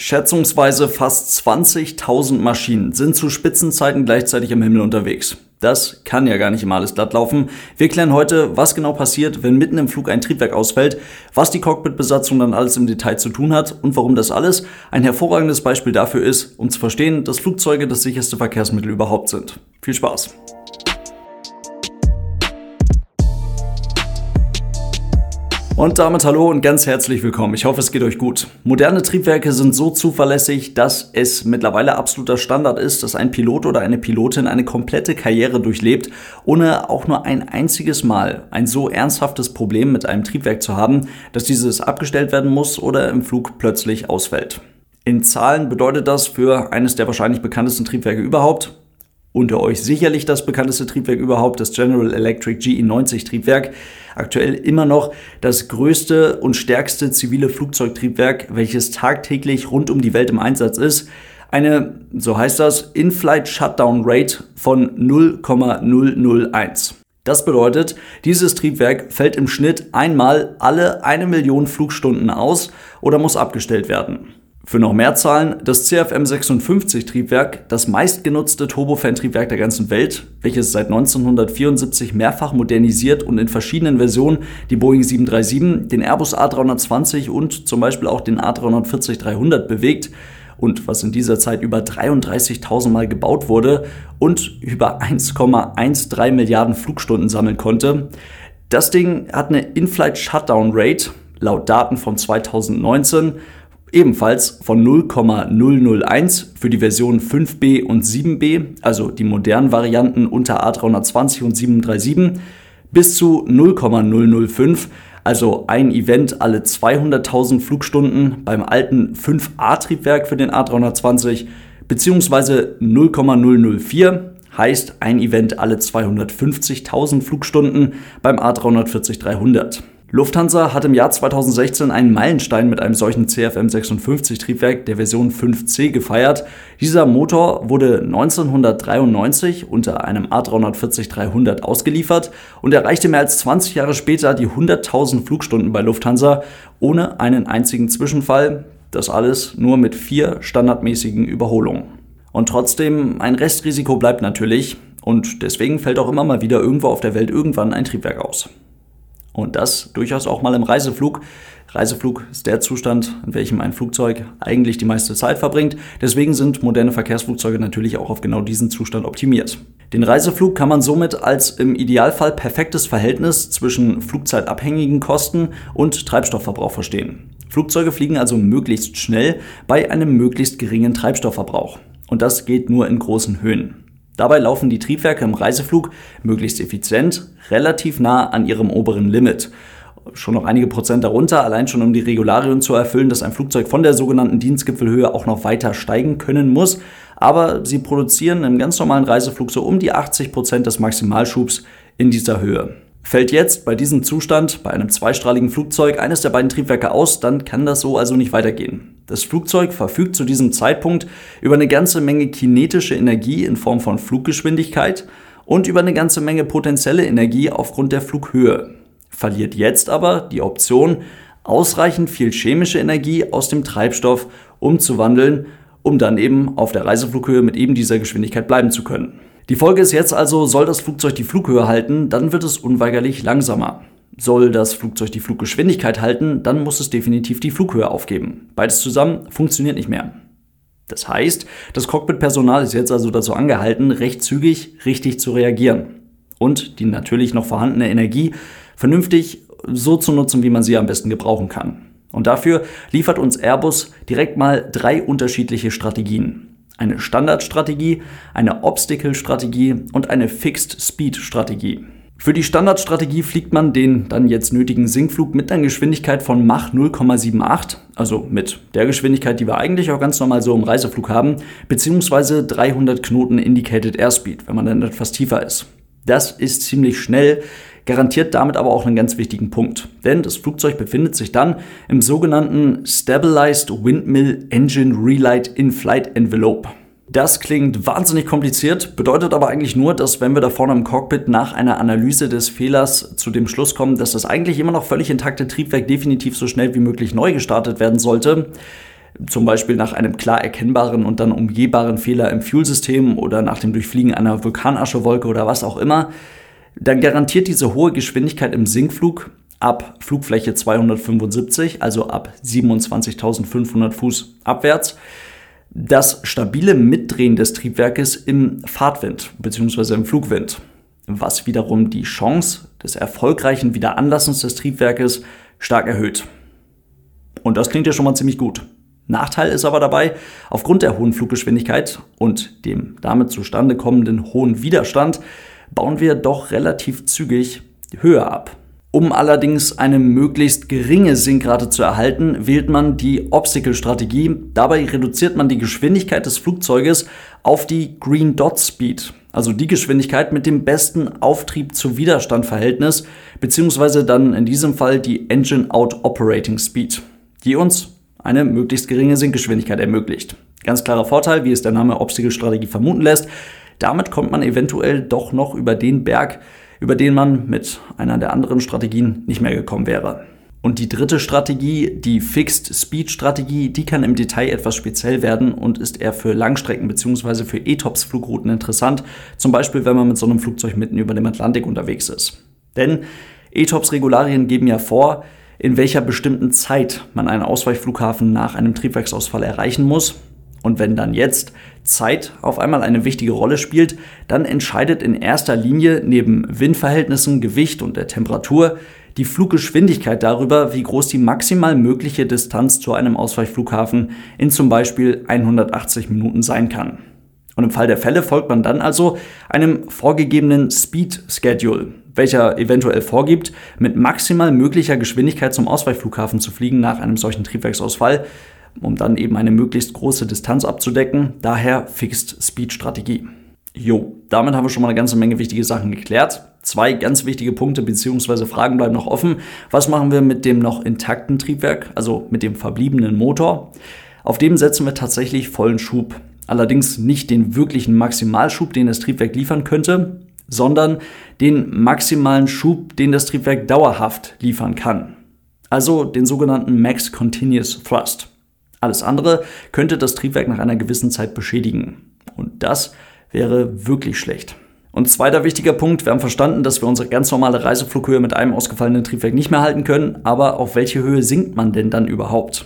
Schätzungsweise fast 20.000 Maschinen sind zu Spitzenzeiten gleichzeitig im Himmel unterwegs. Das kann ja gar nicht immer alles glatt laufen. Wir klären heute, was genau passiert, wenn mitten im Flug ein Triebwerk ausfällt, was die Cockpitbesatzung dann alles im Detail zu tun hat und warum das alles ein hervorragendes Beispiel dafür ist, um zu verstehen, dass Flugzeuge das sicherste Verkehrsmittel überhaupt sind. Viel Spaß! Und damit hallo und ganz herzlich willkommen. Ich hoffe, es geht euch gut. Moderne Triebwerke sind so zuverlässig, dass es mittlerweile absoluter Standard ist, dass ein Pilot oder eine Pilotin eine komplette Karriere durchlebt, ohne auch nur ein einziges Mal ein so ernsthaftes Problem mit einem Triebwerk zu haben, dass dieses abgestellt werden muss oder im Flug plötzlich ausfällt. In Zahlen bedeutet das für eines der wahrscheinlich bekanntesten Triebwerke überhaupt, unter euch sicherlich das bekannteste Triebwerk überhaupt, das General Electric GE90 Triebwerk. Aktuell immer noch das größte und stärkste zivile Flugzeugtriebwerk, welches tagtäglich rund um die Welt im Einsatz ist. Eine, so heißt das, In-Flight Shutdown Rate von 0,001. Das bedeutet, dieses Triebwerk fällt im Schnitt einmal alle eine Million Flugstunden aus oder muss abgestellt werden. Für noch mehr Zahlen, das CFM 56 Triebwerk, das meistgenutzte Turbofan-Triebwerk der ganzen Welt, welches seit 1974 mehrfach modernisiert und in verschiedenen Versionen die Boeing 737, den Airbus A320 und zum Beispiel auch den A340-300 bewegt und was in dieser Zeit über 33.000 Mal gebaut wurde und über 1,13 Milliarden Flugstunden sammeln konnte. Das Ding hat eine In-Flight Shutdown Rate, laut Daten von 2019, ebenfalls von 0,001 für die Versionen 5B und 7B, also die modernen Varianten unter A320 und 737, bis zu 0,005, also ein Event alle 200.000 Flugstunden beim alten 5A-Triebwerk für den A320, beziehungsweise 0,004 heißt ein Event alle 250.000 Flugstunden beim A340-300. Lufthansa hat im Jahr 2016 einen Meilenstein mit einem solchen CFM56-Triebwerk der Version 5C gefeiert. Dieser Motor wurde 1993 unter einem A340-300 ausgeliefert und erreichte mehr als 20 Jahre später die 100.000 Flugstunden bei Lufthansa ohne einen einzigen Zwischenfall. Das alles nur mit vier standardmäßigen Überholungen. Und trotzdem, ein Restrisiko bleibt natürlich und deswegen fällt auch immer mal wieder irgendwo auf der Welt irgendwann ein Triebwerk aus. Und das durchaus auch mal im Reiseflug. Reiseflug ist der Zustand, in welchem ein Flugzeug eigentlich die meiste Zeit verbringt. Deswegen sind moderne Verkehrsflugzeuge natürlich auch auf genau diesen Zustand optimiert. Den Reiseflug kann man somit als im Idealfall perfektes Verhältnis zwischen flugzeitabhängigen Kosten und Treibstoffverbrauch verstehen. Flugzeuge fliegen also möglichst schnell bei einem möglichst geringen Treibstoffverbrauch. Und das geht nur in großen Höhen. Dabei laufen die Triebwerke im Reiseflug möglichst effizient, relativ nah an ihrem oberen Limit. Schon noch einige Prozent darunter, allein schon um die Regularien zu erfüllen, dass ein Flugzeug von der sogenannten Dienstgipfelhöhe auch noch weiter steigen können muss. Aber sie produzieren im ganz normalen Reiseflug so um die 80 Prozent des Maximalschubs in dieser Höhe. Fällt jetzt bei diesem Zustand bei einem zweistrahligen Flugzeug eines der beiden Triebwerke aus, dann kann das so also nicht weitergehen. Das Flugzeug verfügt zu diesem Zeitpunkt über eine ganze Menge kinetische Energie in Form von Fluggeschwindigkeit und über eine ganze Menge potenzielle Energie aufgrund der Flughöhe. Verliert jetzt aber die Option, ausreichend viel chemische Energie aus dem Treibstoff umzuwandeln, um dann eben auf der Reiseflughöhe mit eben dieser Geschwindigkeit bleiben zu können. Die Folge ist jetzt also, soll das Flugzeug die Flughöhe halten, dann wird es unweigerlich langsamer. Soll das Flugzeug die Fluggeschwindigkeit halten, dann muss es definitiv die Flughöhe aufgeben. Beides zusammen funktioniert nicht mehr. Das heißt, das Cockpit-Personal ist jetzt also dazu angehalten, recht zügig richtig zu reagieren und die natürlich noch vorhandene Energie vernünftig so zu nutzen, wie man sie am besten gebrauchen kann. Und dafür liefert uns Airbus direkt mal drei unterschiedliche Strategien. Eine Standardstrategie, eine Obstacle-Strategie und eine Fixed-Speed-Strategie. Für die Standardstrategie fliegt man den dann jetzt nötigen Sinkflug mit einer Geschwindigkeit von Mach 0,78, also mit der Geschwindigkeit, die wir eigentlich auch ganz normal so im Reiseflug haben, beziehungsweise 300 Knoten Indicated Airspeed, wenn man dann etwas tiefer ist. Das ist ziemlich schnell, garantiert damit aber auch einen ganz wichtigen Punkt. Denn das Flugzeug befindet sich dann im sogenannten Stabilized Windmill Engine Relight In-Flight Envelope. Das klingt wahnsinnig kompliziert, bedeutet aber eigentlich nur, dass wenn wir da vorne im Cockpit nach einer Analyse des Fehlers zu dem Schluss kommen, dass das eigentlich immer noch völlig intakte Triebwerk definitiv so schnell wie möglich neu gestartet werden sollte, zum Beispiel nach einem klar erkennbaren und dann umgehbaren Fehler im Fuelsystem oder nach dem Durchfliegen einer Vulkanaschewolke oder was auch immer, dann garantiert diese hohe Geschwindigkeit im Sinkflug ab Flugfläche 275, also ab 27.500 Fuß abwärts, das stabile Mitdrehen des Triebwerkes im Fahrtwind bzw. im Flugwind, was wiederum die Chance des erfolgreichen Wiederanlassens des Triebwerkes stark erhöht. Und das klingt ja schon mal ziemlich gut. Nachteil ist aber dabei, aufgrund der hohen Fluggeschwindigkeit und dem damit zustande kommenden hohen Widerstand bauen wir doch relativ zügig Höhe ab. Um allerdings eine möglichst geringe Sinkrate zu erhalten, wählt man die Obstacle-Strategie. Dabei reduziert man die Geschwindigkeit des Flugzeuges auf die Green Dot Speed, also die Geschwindigkeit mit dem besten Auftrieb zu Widerstandverhältnis, beziehungsweise dann in diesem Fall die Engine Out Operating Speed, die uns eine möglichst geringe Sinkgeschwindigkeit ermöglicht. Ganz klarer Vorteil, wie es der Name Obstacle-Strategie vermuten lässt. Damit kommt man eventuell doch noch über den Berg, über den man mit einer der anderen Strategien nicht mehr gekommen wäre. Und die dritte Strategie, die Fixed Speed Strategie, die kann im Detail etwas speziell werden und ist eher für Langstrecken bzw. für ETOPS Flugrouten interessant, zum Beispiel wenn man mit so einem Flugzeug mitten über dem Atlantik unterwegs ist. Denn ETOPS Regularien geben ja vor, in welcher bestimmten Zeit man einen Ausweichflughafen nach einem Triebwerksausfall erreichen muss und wenn dann jetzt Zeit auf einmal eine wichtige Rolle spielt, dann entscheidet in erster Linie neben Windverhältnissen, Gewicht und der Temperatur die Fluggeschwindigkeit darüber, wie groß die maximal mögliche Distanz zu einem Ausweichflughafen in zum Beispiel 180 Minuten sein kann. Und im Fall der Fälle folgt man dann also einem vorgegebenen Speed Schedule, welcher eventuell vorgibt, mit maximal möglicher Geschwindigkeit zum Ausweichflughafen zu fliegen nach einem solchen Triebwerksausfall, um dann eben eine möglichst große Distanz abzudecken. Daher Fixed Speed Strategie. Jo, damit haben wir schon mal eine ganze Menge wichtige Sachen geklärt. Zwei ganz wichtige Punkte bzw. Fragen bleiben noch offen. Was machen wir mit dem noch intakten Triebwerk, also mit dem verbliebenen Motor? Auf dem setzen wir tatsächlich vollen Schub. Allerdings nicht den wirklichen Maximalschub, den das Triebwerk liefern könnte, sondern den maximalen Schub, den das Triebwerk dauerhaft liefern kann. Also den sogenannten Max Continuous Thrust. Alles andere könnte das Triebwerk nach einer gewissen Zeit beschädigen. Und das wäre wirklich schlecht. Und zweiter wichtiger Punkt, wir haben verstanden, dass wir unsere ganz normale Reiseflughöhe mit einem ausgefallenen Triebwerk nicht mehr halten können, aber auf welche Höhe sinkt man denn dann überhaupt?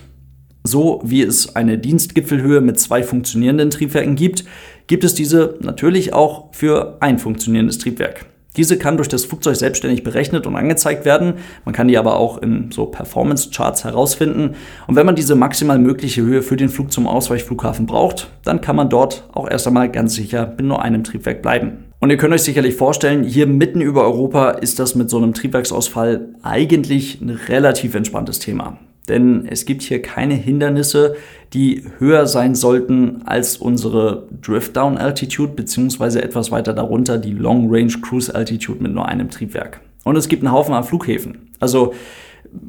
So wie es eine Dienstgipfelhöhe mit zwei funktionierenden Triebwerken gibt, gibt es diese natürlich auch für ein funktionierendes Triebwerk. Diese kann durch das Flugzeug selbstständig berechnet und angezeigt werden. Man kann die aber auch in so Performance-Charts herausfinden. Und wenn man diese maximal mögliche Höhe für den Flug zum Ausweichflughafen braucht, dann kann man dort auch erst einmal ganz sicher mit nur einem Triebwerk bleiben. Und ihr könnt euch sicherlich vorstellen, hier mitten über Europa ist das mit so einem Triebwerksausfall eigentlich ein relativ entspanntes Thema. Denn es gibt hier keine Hindernisse, die höher sein sollten als unsere Drift-Down Altitude, beziehungsweise etwas weiter darunter die Long Range Cruise Altitude mit nur einem Triebwerk. Und es gibt einen Haufen an Flughäfen. Also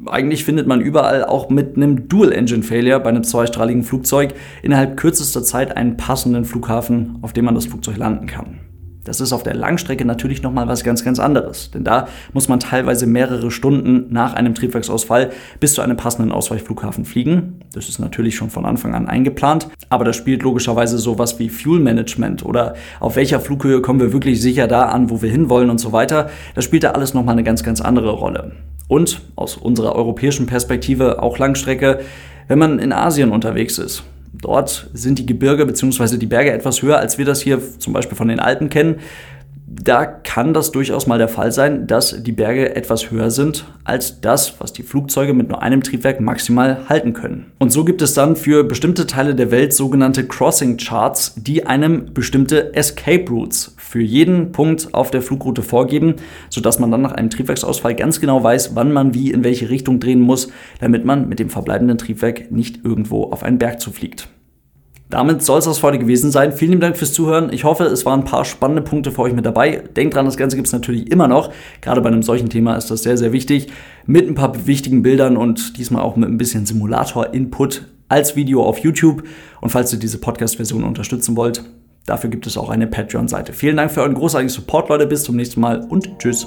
eigentlich findet man überall auch mit einem Dual Engine Failure bei einem zweistrahligen Flugzeug innerhalb kürzester Zeit einen passenden Flughafen, auf dem man das Flugzeug landen kann. Das ist auf der Langstrecke natürlich nochmal was ganz, ganz anderes. Denn da muss man teilweise mehrere Stunden nach einem Triebwerksausfall bis zu einem passenden Ausweichflughafen fliegen. Das ist natürlich schon von Anfang an eingeplant. Aber da spielt logischerweise sowas wie Fuel Management oder auf welcher Flughöhe kommen wir wirklich sicher da an, wo wir hinwollen und so weiter. Das spielt da alles nochmal eine ganz, ganz andere Rolle. Und aus unserer europäischen Perspektive auch Langstrecke, wenn man in Asien unterwegs ist Dort sind die Gebirge bzw. die Berge etwas höher, als wir das hier zum Beispiel von den Alpen kennen. Da kann das durchaus mal der Fall sein, dass die Berge etwas höher sind als das, was die Flugzeuge mit nur einem Triebwerk maximal halten können. Und so gibt es dann für bestimmte Teile der Welt sogenannte Crossing Charts, die einem bestimmte Escape Routes für jeden Punkt auf der Flugroute vorgeben, sodass man dann nach einem Triebwerksausfall ganz genau weiß, wann man wie in welche Richtung drehen muss, damit man mit dem verbleibenden Triebwerk nicht irgendwo auf einen Berg zufliegt. Damit soll es das heute gewesen sein. Vielen Dank fürs Zuhören. Ich hoffe, es waren ein paar spannende Punkte für euch mit dabei. Denkt dran, das Ganze gibt es natürlich immer noch. Gerade bei einem solchen Thema ist das sehr, sehr wichtig. Mit ein paar wichtigen Bildern und diesmal auch mit ein bisschen Simulator-Input als Video auf YouTube. Und falls ihr diese Podcast-Version unterstützen wollt, Dafür gibt es auch eine Patreon-Seite. Vielen Dank für euren großartigen Support, Leute. Bis zum nächsten Mal und tschüss.